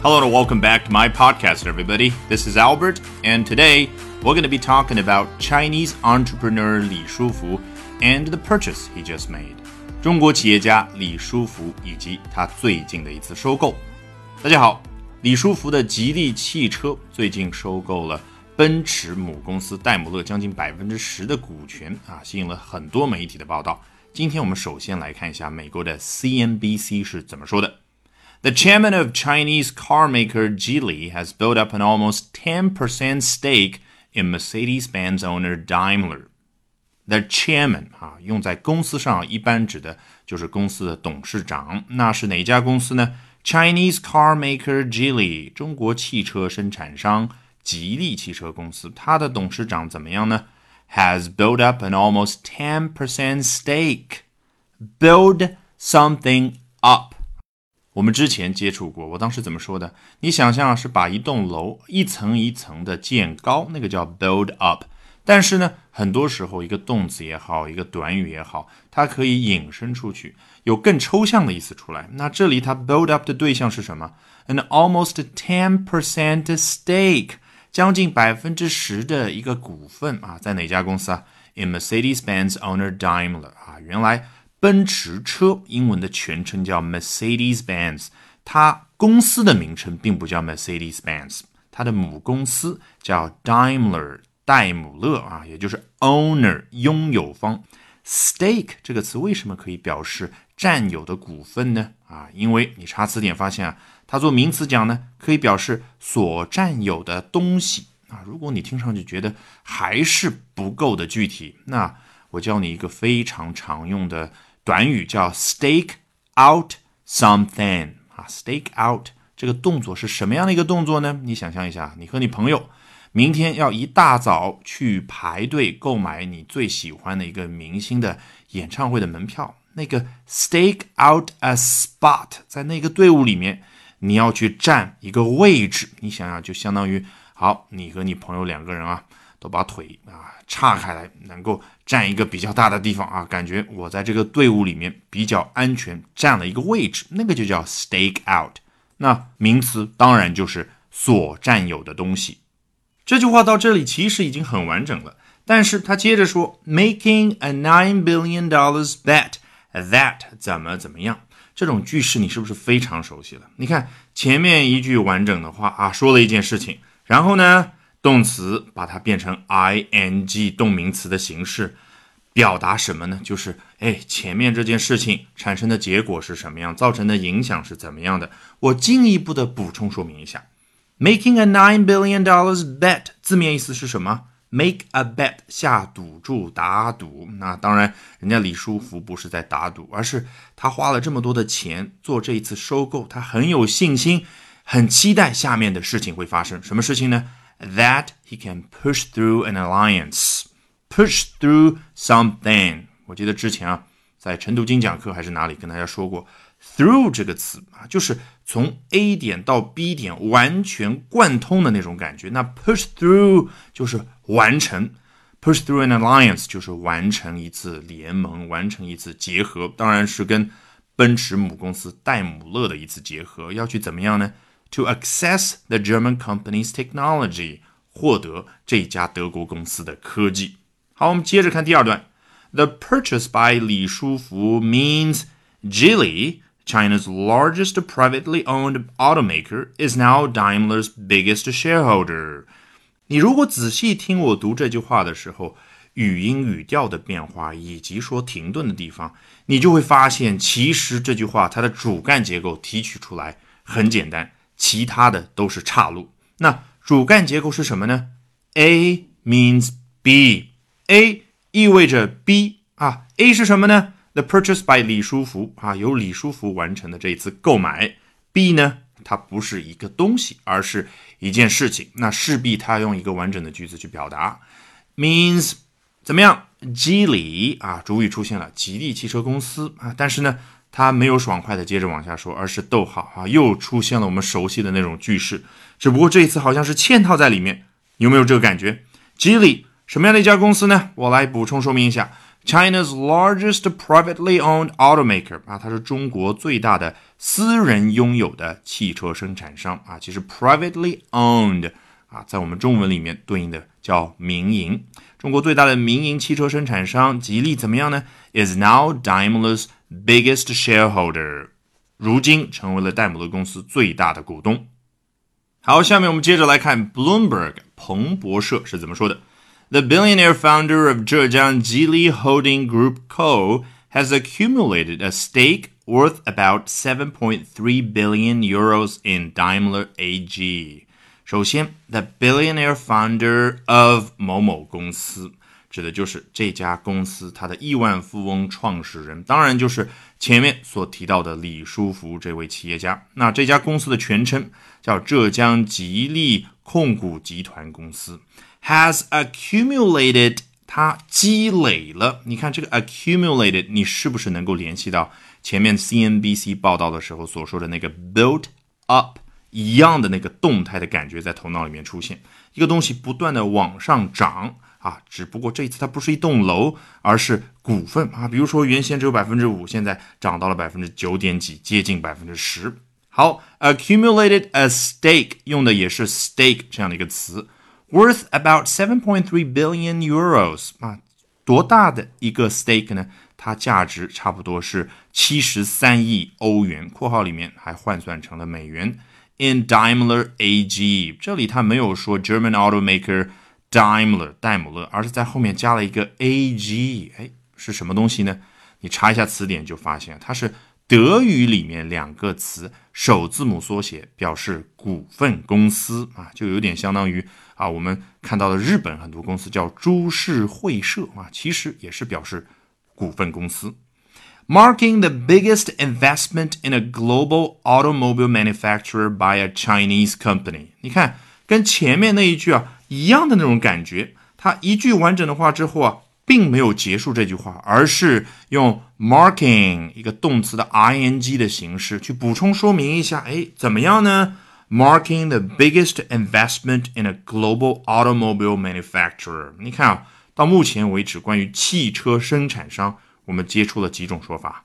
Hello and welcome back to my podcast, everybody. This is Albert, and today we're going to be talking about Chinese entrepreneur Li Shufu and the purchase he just made. 中国企业家李书福以及他最近的一次收购。大家好，李书福的吉利汽车最近收购了奔驰母公司戴姆勒将近百分之十的股权啊，吸引了很多媒体的报道。今天我们首先来看一下美国的 CNBC 是怎么说的。The chairman of Chinese car maker Geely has built up an almost 10% stake in Mercedes-Benz owner Daimler. The chairman ah, 啊，用在公司上一般指的就是公司的董事长。那是哪家公司呢？Chinese car maker Geely，中国汽车生产商吉利汽车公司。它的董事长怎么样呢？Has built up an almost ten percent stake. Build something up. 我们之前接触过，我当时怎么说的？你想象是把一栋楼一层一层的建高，那个叫 build up。但是呢，很多时候一个动词也好，一个短语也好，它可以引申出去，有更抽象的意思出来。那这里它 build up 的对象是什么？An almost ten percent stake，将近百分之十的一个股份啊，在哪家公司啊？In Mercedes-Benz owner Daimler 啊，原来。奔驰车英文的全称叫 Mercedes-Benz，它公司的名称并不叫 Mercedes-Benz，它的母公司叫 Daimler 戴姆勒啊，也就是 owner 拥有方。Stake 这个词为什么可以表示占有的股份呢？啊，因为你查词典发现啊，它做名词讲呢，可以表示所占有的东西啊。如果你听上去觉得还是不够的具体，那我教你一个非常常用的。短语叫 stake out something 啊，stake out 这个动作是什么样的一个动作呢？你想象一下，你和你朋友明天要一大早去排队购买你最喜欢的一个明星的演唱会的门票，那个 stake out a spot 在那个队伍里面，你要去占一个位置。你想想，就相当于好，你和你朋友两个人啊。都把腿啊岔开来，能够占一个比较大的地方啊，感觉我在这个队伍里面比较安全，占了一个位置，那个就叫 stake out。那名词当然就是所占有的东西。这句话到这里其实已经很完整了，但是他接着说，making a nine billion dollars bet that 怎么怎么样，这种句式你是不是非常熟悉了？你看前面一句完整的话啊，说了一件事情，然后呢？动词把它变成 ing 动名词的形式，表达什么呢？就是哎，前面这件事情产生的结果是什么样，造成的影响是怎么样的？我进一步的补充说明一下，making a nine billion dollars bet 字面意思是什么？make a bet 下赌注打赌。那当然，人家李书福不是在打赌，而是他花了这么多的钱做这一次收购，他很有信心，很期待下面的事情会发生。什么事情呢？that he can push through an alliance, push through something。我记得之前啊，在晨读精讲课还是哪里跟大家说过，through 这个词啊，就是从 A 点到 B 点完全贯通的那种感觉。那 push through 就是完成，push through an alliance 就是完成一次联盟，完成一次结合，当然是跟奔驰母公司戴姆勒的一次结合。要去怎么样呢 to access the German company's technology，获得这家德国公司的科技。好，我们接着看第二段。The purchase by Li Shufu means Geely, China's largest privately owned automaker, is now Daimler's biggest shareholder. 你如果仔细听我读这句话的时候，语音语调的变化以及说停顿的地方，你就会发现，其实这句话它的主干结构提取出来很简单。其他的都是岔路。那主干结构是什么呢？A means B，A 意味着 B 啊。A 是什么呢？The purchase by 李书福啊，由李书福完成的这一次购买。B 呢，它不是一个东西，而是一件事情。那势必它用一个完整的句子去表达，means 怎么样？吉利啊，主语出现了，吉利汽车公司啊，但是呢。他没有爽快的接着往下说，而是逗号啊，又出现了我们熟悉的那种句式，只不过这一次好像是嵌套在里面，有没有这个感觉？吉利什么样的一家公司呢？我来补充说明一下 China's largest privately owned automaker 啊，它是中国最大的私人拥有的汽车生产商啊。其实 privately owned 啊，在我们中文里面对应的叫民营。中国最大的民营汽车生产商吉利怎么样呢？Is now Daimler's biggest shareholder，如今成为了戴姆勒公司最大的股东。好，下面我们接着来看 Bloomberg 彭博社是怎么说的。The billionaire founder of Zhejiang Geely Holding Group Co. has accumulated a stake worth about 7.3 billion euros in Daimler AG. 首先，the billionaire founder of 某某公司指的就是这家公司它的亿万富翁创始人，当然就是前面所提到的李书福这位企业家。那这家公司的全称叫浙江吉利控股集团公司。has accumulated，它积累了。你看这个 accumulated，你是不是能够联系到前面 CNBC 报道的时候所说的那个 built up 一样的那个动态的感觉在头脑里面出现？一个东西不断的往上涨啊，只不过这一次它不是一栋楼，而是股份啊。比如说原先只有百分之五，现在涨到了百分之九点几，接近百分之十。好，accumulated a stake 用的也是 stake 这样的一个词。worth about seven point three billion euros 啊，多大的一个 stake 呢？它价值差不多是七十三亿欧元（括号里面还换算成了美元）。In Daimler AG，这里它没有说 German automaker Daimler 戴姆勒，而是在后面加了一个 AG。哎，是什么东西呢？你查一下词典就发现它是。德语里面两个词首字母缩写表示股份公司啊，就有点相当于啊，我们看到的日本很多公司叫株式会社啊，其实也是表示股份公司。Marking the biggest investment in a global automobile manufacturer by a Chinese company，你看跟前面那一句啊一样的那种感觉，它一句完整的话之后啊。并没有结束这句话，而是用 marking 一个动词的 ing 的形式去补充说明一下。哎，怎么样呢？Marking the biggest investment in a global automobile manufacturer。你看啊，到目前为止，关于汽车生产商，我们接触了几种说法。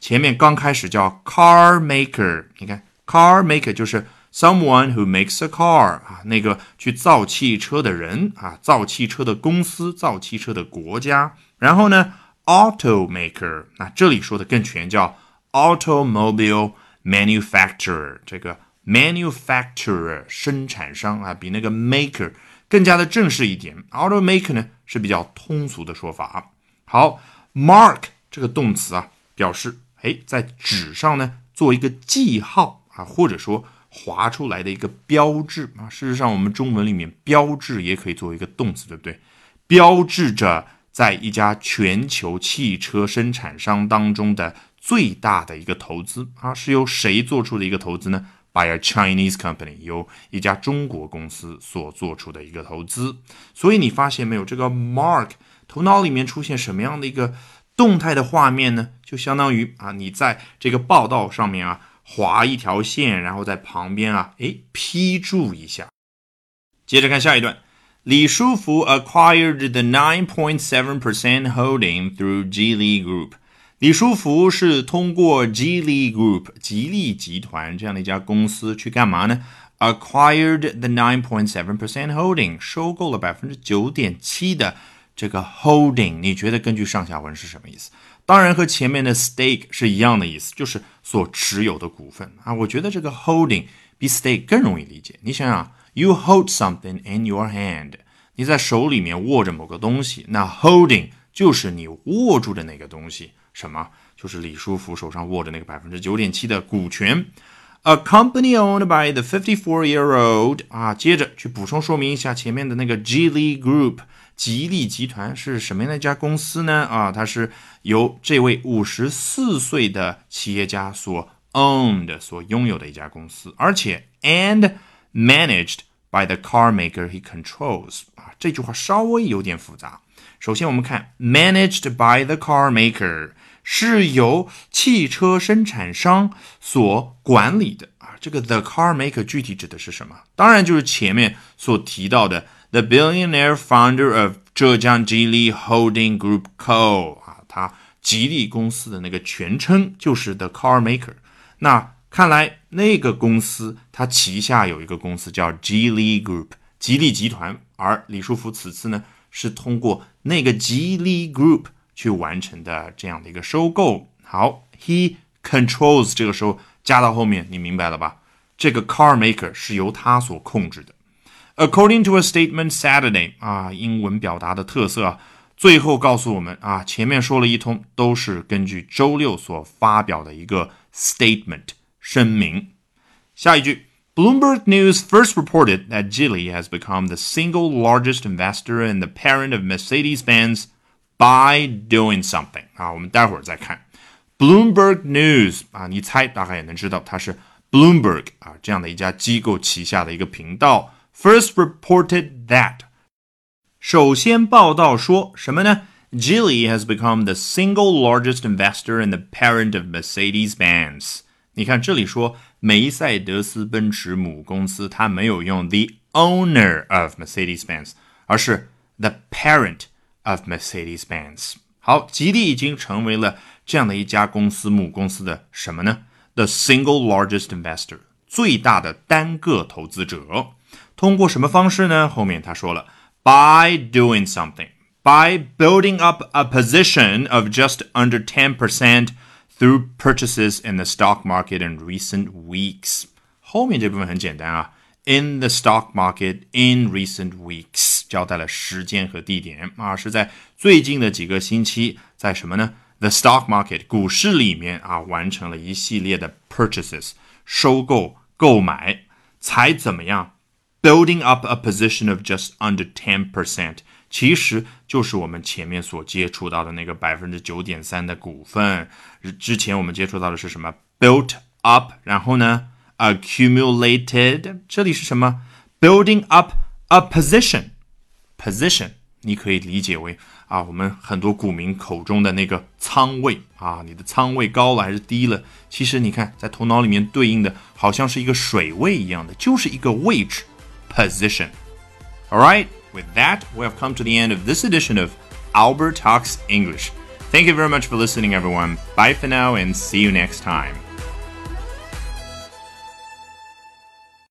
前面刚开始叫 car maker，你看 car maker 就是。Someone who makes a car 啊，那个去造汽车的人啊，造汽车的公司，造汽车的国家。然后呢，automaker，那这里说的更全，叫 automobile manufacturer。这个 manufacturer 生产商啊，比那个 maker 更加的正式一点。automaker 呢是比较通俗的说法。好，mark 这个动词啊，表示哎，在纸上呢做一个记号啊，或者说。划出来的一个标志啊，事实上，我们中文里面标志也可以作为一个动词，对不对？标志着在一家全球汽车生产商当中的最大的一个投资啊，是由谁做出的一个投资呢？By a Chinese company，由一家中国公司所做出的一个投资。所以你发现没有，这个 mark 头脑里面出现什么样的一个动态的画面呢？就相当于啊，你在这个报道上面啊。划一条线，然后在旁边啊，哎，批注一下。接着看下一段，李书福 acquired the nine point seven percent holding through Geely Group。李书福是通过 Geely Group 吉利集团这样的一家公司去干嘛呢？acquired the nine point seven percent holding，收购了百分之九点七的这个 holding。你觉得根据上下文是什么意思？当然和前面的 stake 是一样的意思，就是所持有的股份啊。我觉得这个 holding 比 stake 更容易理解。你想想，you hold something in your hand，你在手里面握着某个东西，那 holding 就是你握住的那个东西。什么？就是李书福手上握着那个百分之九点七的股权。A company owned by the fifty-four-year-old 啊，接着去补充说明一下前面的那个 Geely Group。吉利集团是什么样的一家公司呢？啊，它是由这位五十四岁的企业家所 owned 所拥有的一家公司，而且 and managed by the car maker he controls 啊，这句话稍微有点复杂。首先我们看 managed by the car maker 是由汽车生产商所管理的啊，这个 the car maker 具体指的是什么？当然就是前面所提到的。The billionaire founder of 浙江吉利 Holding Group Co. 啊，它吉利公司的那个全称就是 The Car Maker。那看来那个公司它旗下有一个公司叫 Geely Group，吉利集团。而李书福此次呢，是通过那个 Geely Group 去完成的这样的一个收购。好，He controls 这个时候加到后面，你明白了吧？这个 car maker 是由他所控制的。According to a statement Saturday，啊，英文表达的特色啊，最后告诉我们啊，前面说了一通都是根据周六所发表的一个 statement 声明。下一句。Bloomberg News first reported that Geely has become the single largest investor and the parent of Mercedes-Benz by doing something. 啊，我们待会儿再看，Bloomberg News 啊，你猜大概也能知道它是 Bloomberg 啊这样的一家机构旗下的一个频道 first reported that. 首先报道说什么呢？Geely has become the single largest investor in the parent of Mercedes-Benz。你看这里说梅赛德斯奔驰母公司，它没有用 the owner of Mercedes-Benz，而是 the parent of Mercedes-Benz。好，吉利已经成为了这样的一家公司母公司的什么呢？The single largest investor，最大的单个投资者。通过什么方式呢？后面他说了，by doing something。by building up a position of just under 10% through purchases in the stock market in recent weeks. 后面这部分很简单啊，in the stock market in recent weeks 交代了时间和地点啊，是在最近的几个星期，在什么呢？The stock market 股市里面啊，完成了一系列的 purchases 收购购买，才怎么样？Building up a position of just under ten percent，其实就是我们前面所接触到的那个百分之九点三的股份。之前我们接触到的是什么？Built up，然后呢？Accumulated，这里是什么？Building up a position，position，你可以理解为啊，我们很多股民口中的那个仓位啊，你的仓位高了还是低了？其实你看，在头脑里面对应的，好像是一个水位一样的，就是一个位置。Position. All right, with that, we have come to the end of this edition of Albert Talks English. Thank you very much for listening, everyone. Bye for now and see you next time.